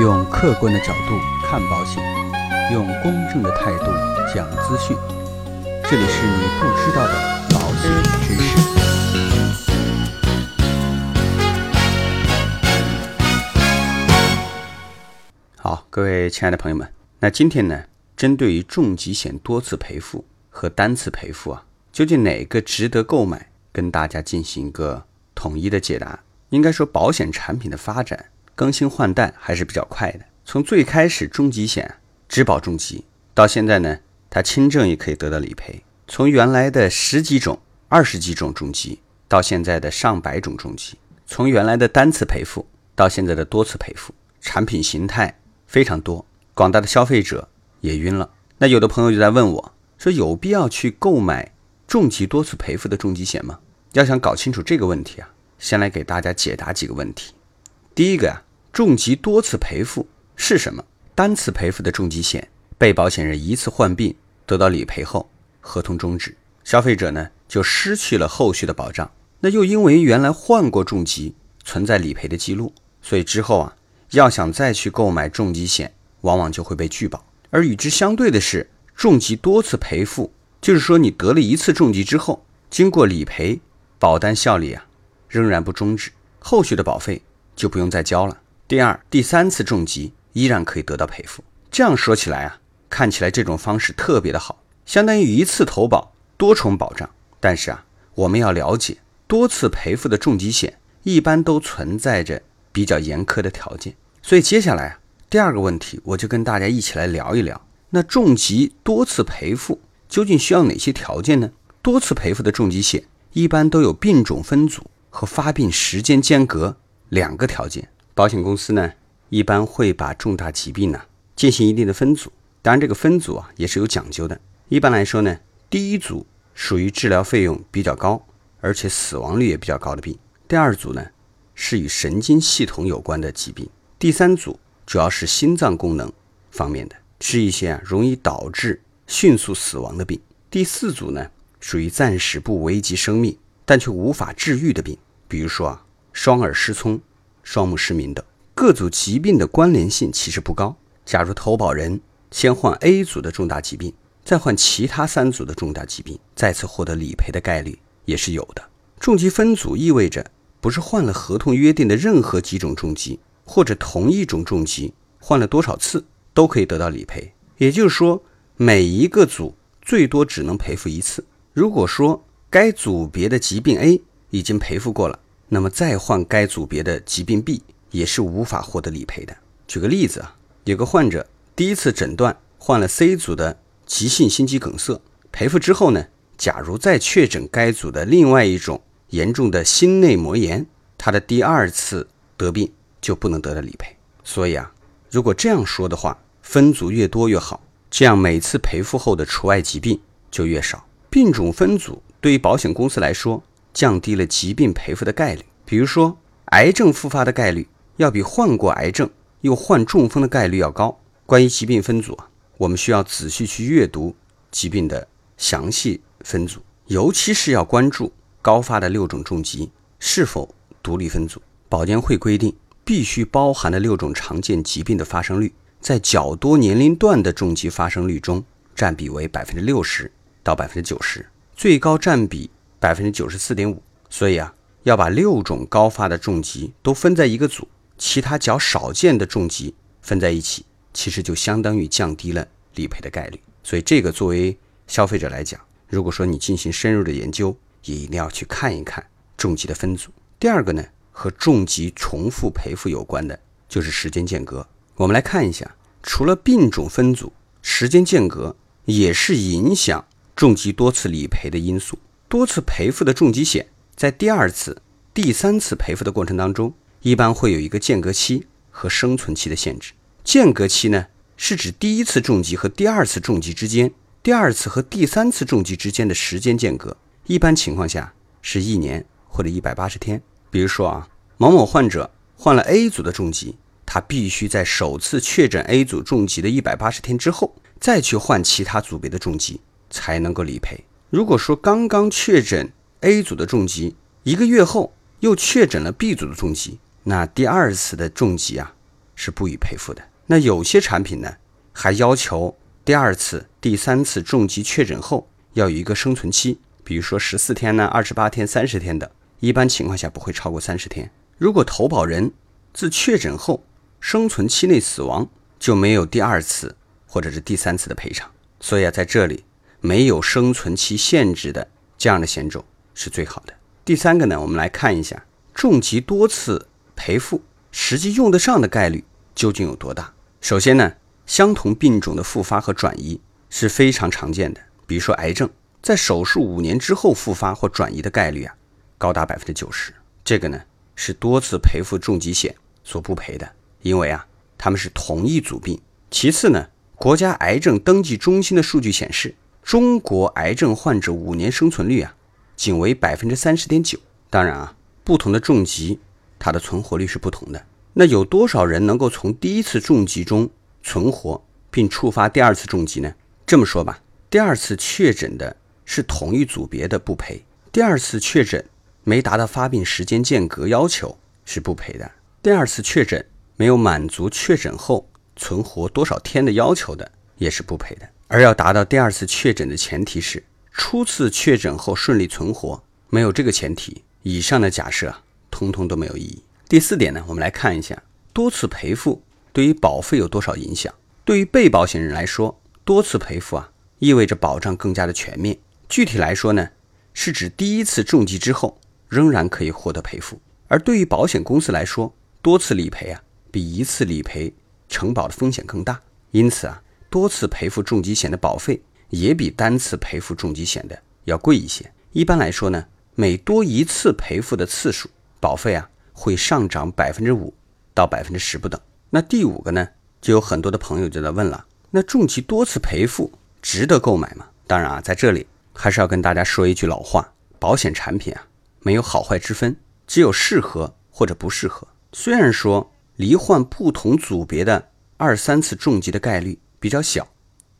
用客观的角度看保险，用公正的态度讲资讯。这里是你不知道的保险知识。好，各位亲爱的朋友们，那今天呢，针对于重疾险多次赔付和单次赔付啊，究竟哪个值得购买，跟大家进行一个统一的解答。应该说，保险产品的发展更新换代还是比较快的。从最开始重疾险只保重疾，到现在呢，它轻症也可以得到理赔。从原来的十几种、二十几种重疾，到现在的上百种重疾；从原来的单次赔付，到现在的多次赔付，产品形态非常多，广大的消费者也晕了。那有的朋友就在问我说：“有必要去购买重疾多次赔付的重疾险吗？”要想搞清楚这个问题啊，先来给大家解答几个问题。第一个呀，重疾多次赔付是什么？单次赔付的重疾险，被保险人一次患病得到理赔后，合同终止，消费者呢就失去了后续的保障。那又因为原来患过重疾，存在理赔的记录，所以之后啊，要想再去购买重疾险，往往就会被拒保。而与之相对的是，重疾多次赔付，就是说你得了一次重疾之后，经过理赔，保单效力啊仍然不终止，后续的保费就不用再交了。第二、第三次重疾依然可以得到赔付。这样说起来啊，看起来这种方式特别的好，相当于一次投保多重保障。但是啊，我们要了解，多次赔付的重疾险一般都存在着比较严苛的条件。所以接下来啊，第二个问题，我就跟大家一起来聊一聊，那重疾多次赔付究竟需要哪些条件呢？多次赔付的重疾险一般都有病种分组和发病时间间隔两个条件。保险公司呢，一般会把重大疾病呢进行一定的分组，当然这个分组啊也是有讲究的。一般来说呢，第一组属于治疗费用比较高，而且死亡率也比较高的病；第二组呢是与神经系统有关的疾病；第三组主要是心脏功能方面的，是一些啊容易导致迅速死亡的病；第四组呢属于暂时不危及生命但却无法治愈的病，比如说啊双耳失聪。双目失明等各组疾病的关联性其实不高。假如投保人先患 A 组的重大疾病，再患其他三组的重大疾病，再次获得理赔的概率也是有的。重疾分组意味着不是患了合同约定的任何几种重疾，或者同一种重疾患了多少次都可以得到理赔。也就是说，每一个组最多只能赔付一次。如果说该组别的疾病 A 已经赔付过了。那么再患该组别的疾病 B 也是无法获得理赔的。举个例子啊，有个患者第一次诊断患了 C 组的急性心肌梗塞，赔付之后呢，假如再确诊该组的另外一种严重的心内膜炎，他的第二次得病就不能得到理赔。所以啊，如果这样说的话，分组越多越好，这样每次赔付后的除外疾病就越少。病种分组对于保险公司来说。降低了疾病赔付的概率，比如说癌症复发的概率要比患过癌症又患中风的概率要高。关于疾病分组啊，我们需要仔细去阅读疾病的详细分组，尤其是要关注高发的六种重疾是否独立分组。保监会规定，必须包含的六种常见疾病的发生率，在较多年龄段的重疾发生率中占比为百分之六十到百分之九十，最高占比。百分之九十四点五，所以啊，要把六种高发的重疾都分在一个组，其他较少见的重疾分在一起，其实就相当于降低了理赔的概率。所以这个作为消费者来讲，如果说你进行深入的研究，也一定要去看一看重疾的分组。第二个呢，和重疾重复赔付有关的就是时间间隔。我们来看一下，除了病种分组，时间间隔也是影响重疾多次理赔的因素。多次赔付的重疾险，在第二次、第三次赔付的过程当中，一般会有一个间隔期和生存期的限制。间隔期呢，是指第一次重疾和第二次重疾之间，第二次和第三次重疾之间的时间间隔，一般情况下是一年或者一百八十天。比如说啊，某某患者患了 A 组的重疾，他必须在首次确诊 A 组重疾的一百八十天之后，再去患其他组别的重疾，才能够理赔。如果说刚刚确诊 A 组的重疾，一个月后又确诊了 B 组的重疾，那第二次的重疾啊，是不予赔付的。那有些产品呢，还要求第二次、第三次重疾确诊后要有一个生存期，比如说十四天呢、二十八天、三十天的，一般情况下不会超过三十天。如果投保人自确诊后生存期内死亡，就没有第二次或者是第三次的赔偿。所以啊，在这里没有生存期限制的这样的险种是最好的。第三个呢，我们来看一下重疾多次赔付。实际用得上的概率究竟有多大？首先呢，相同病种的复发和转移是非常常见的。比如说癌症，在手术五年之后复发或转移的概率啊，高达百分之九十。这个呢是多次赔付重疾险所不赔的，因为啊，他们是同一组病。其次呢，国家癌症登记中心的数据显示，中国癌症患者五年生存率啊，仅为百分之三十点九。当然啊，不同的重疾。它的存活率是不同的。那有多少人能够从第一次重疾中存活并触发第二次重疾呢？这么说吧，第二次确诊的是同一组别的不赔。第二次确诊没达到发病时间间隔要求是不赔的。第二次确诊没有满足确诊后存活多少天的要求的也是不赔的。而要达到第二次确诊的前提是初次确诊后顺利存活。没有这个前提，以上的假设。通通都没有意义。第四点呢，我们来看一下多次赔付对于保费有多少影响。对于被保险人来说，多次赔付啊，意味着保障更加的全面。具体来说呢，是指第一次重疾之后仍然可以获得赔付。而对于保险公司来说，多次理赔啊，比一次理赔承保的风险更大。因此啊，多次赔付重疾险的保费也比单次赔付重疾险的要贵一些。一般来说呢，每多一次赔付的次数。保费啊会上涨百分之五到百分之十不等。那第五个呢，就有很多的朋友就在问了：那重疾多次赔付值得购买吗？当然啊，在这里还是要跟大家说一句老话：保险产品啊没有好坏之分，只有适合或者不适合。虽然说罹患不同组别的二三次重疾的概率比较小，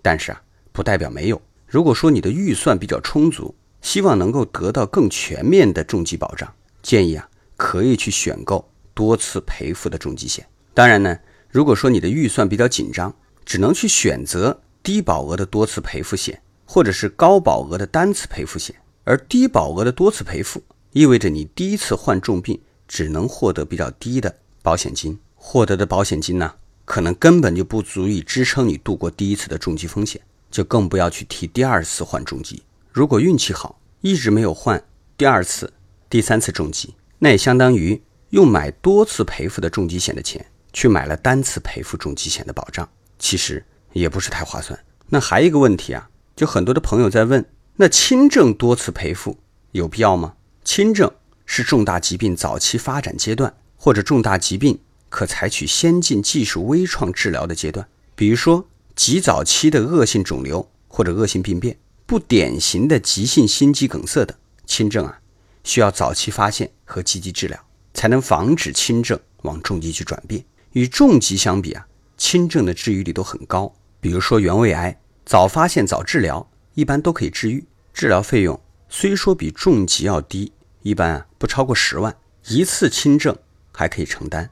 但是啊不代表没有。如果说你的预算比较充足，希望能够得到更全面的重疾保障，建议啊。可以去选购多次赔付的重疾险。当然呢，如果说你的预算比较紧张，只能去选择低保额的多次赔付险，或者是高保额的单次赔付险。而低保额的多次赔付，意味着你第一次患重病只能获得比较低的保险金，获得的保险金呢，可能根本就不足以支撑你度过第一次的重疾风险，就更不要去提第二次患重疾。如果运气好，一直没有患第二次、第三次重疾。那也相当于用买多次赔付的重疾险的钱去买了单次赔付重疾险的保障，其实也不是太划算。那还有一个问题啊，就很多的朋友在问：那轻症多次赔付有必要吗？轻症是重大疾病早期发展阶段，或者重大疾病可采取先进技术微创治疗的阶段，比如说极早期的恶性肿瘤或者恶性病变、不典型的急性心肌梗塞等。轻症啊。需要早期发现和积极治疗，才能防止轻症往重疾去转变。与重疾相比啊，轻症的治愈率都很高。比如说原位癌，早发现早治疗，一般都可以治愈。治疗费用虽说比重疾要低，一般啊不超过十万，一次轻症还可以承担。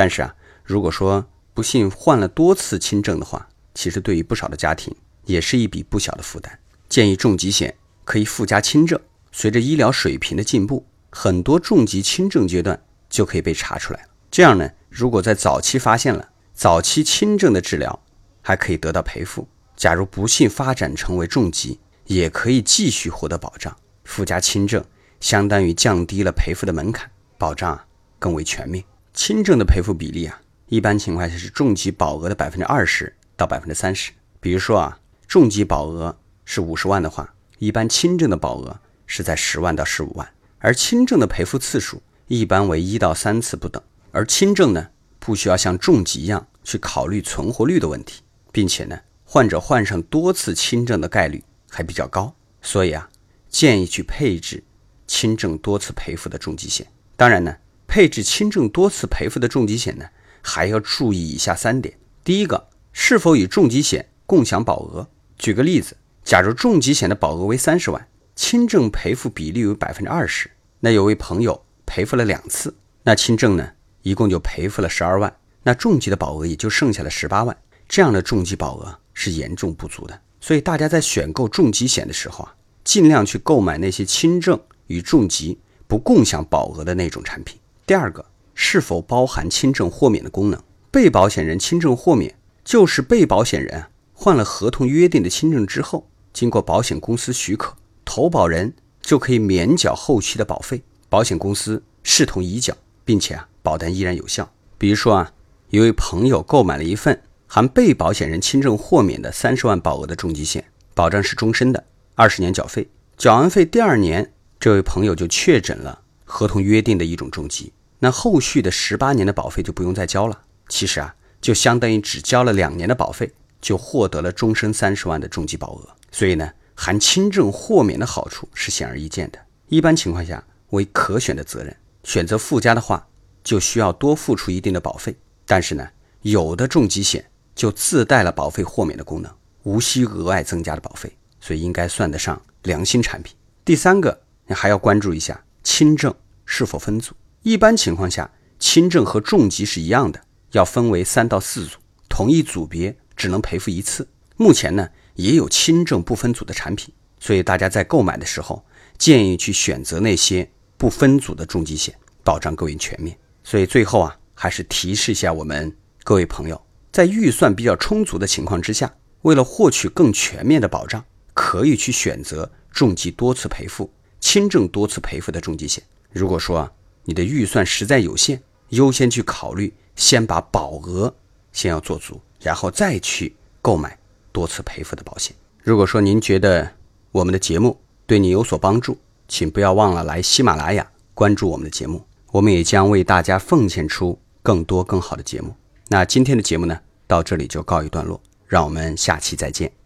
但是啊，如果说不幸患了多次轻症的话，其实对于不少的家庭也是一笔不小的负担。建议重疾险可以附加轻症。随着医疗水平的进步，很多重疾轻症阶段就可以被查出来了。这样呢，如果在早期发现了，早期轻症的治疗还可以得到赔付。假如不幸发展成为重疾，也可以继续获得保障。附加轻症，相当于降低了赔付的门槛，保障啊更为全面。轻症的赔付比例啊，一般情况下是重疾保额的百分之二十到百分之三十。比如说啊，重疾保额是五十万的话，一般轻症的保额。是在十万到十五万，而轻症的赔付次数一般为一到三次不等。而轻症呢，不需要像重疾一样去考虑存活率的问题，并且呢，患者患上多次轻症的概率还比较高。所以啊，建议去配置轻症多次赔付的重疾险。当然呢，配置轻症多次赔付的重疾险呢，还要注意以下三点：第一个，是否与重疾险共享保额。举个例子，假如重疾险的保额为三十万。轻症赔付比例为百分之二十，那有位朋友赔付了两次，那轻症呢，一共就赔付了十二万，那重疾的保额也就剩下了十八万，这样的重疾保额是严重不足的。所以大家在选购重疾险的时候啊，尽量去购买那些轻症与重疾不共享保额的那种产品。第二个，是否包含轻症豁免的功能？被保险人轻症豁免，就是被保险人患了合同约定的轻症之后，经过保险公司许可，投保人就可以免缴后期的保费，保险公司视同已缴，并且啊，保单依然有效。比如说啊，一位朋友购买了一份含被保险人轻症豁免的三十万保额的重疾险，保障是终身的，二十年缴费，缴完费第二年，这位朋友就确诊了合同约定的一种重疾。那后续的十八年的保费就不用再交了。其实啊，就相当于只交了两年的保费，就获得了终身三十万的重疾保额。所以呢，含轻症豁免的好处是显而易见的。一般情况下为可选的责任，选择附加的话，就需要多付出一定的保费。但是呢，有的重疾险就自带了保费豁免的功能，无需额外增加的保费，所以应该算得上良心产品。第三个，你还要关注一下轻症是否分组。一般情况下，轻症和重疾是一样的，要分为三到四组，同一组别只能赔付一次。目前呢，也有轻症不分组的产品，所以大家在购买的时候，建议去选择那些不分组的重疾险，保障更为全面。所以最后啊，还是提示一下我们各位朋友，在预算比较充足的情况之下，为了获取更全面的保障，可以去选择重疾多次赔付、轻症多次赔付的重疾险。如果说，你的预算实在有限，优先去考虑，先把保额先要做足，然后再去购买多次赔付的保险。如果说您觉得我们的节目对你有所帮助，请不要忘了来喜马拉雅关注我们的节目，我们也将为大家奉献出更多更好的节目。那今天的节目呢，到这里就告一段落，让我们下期再见。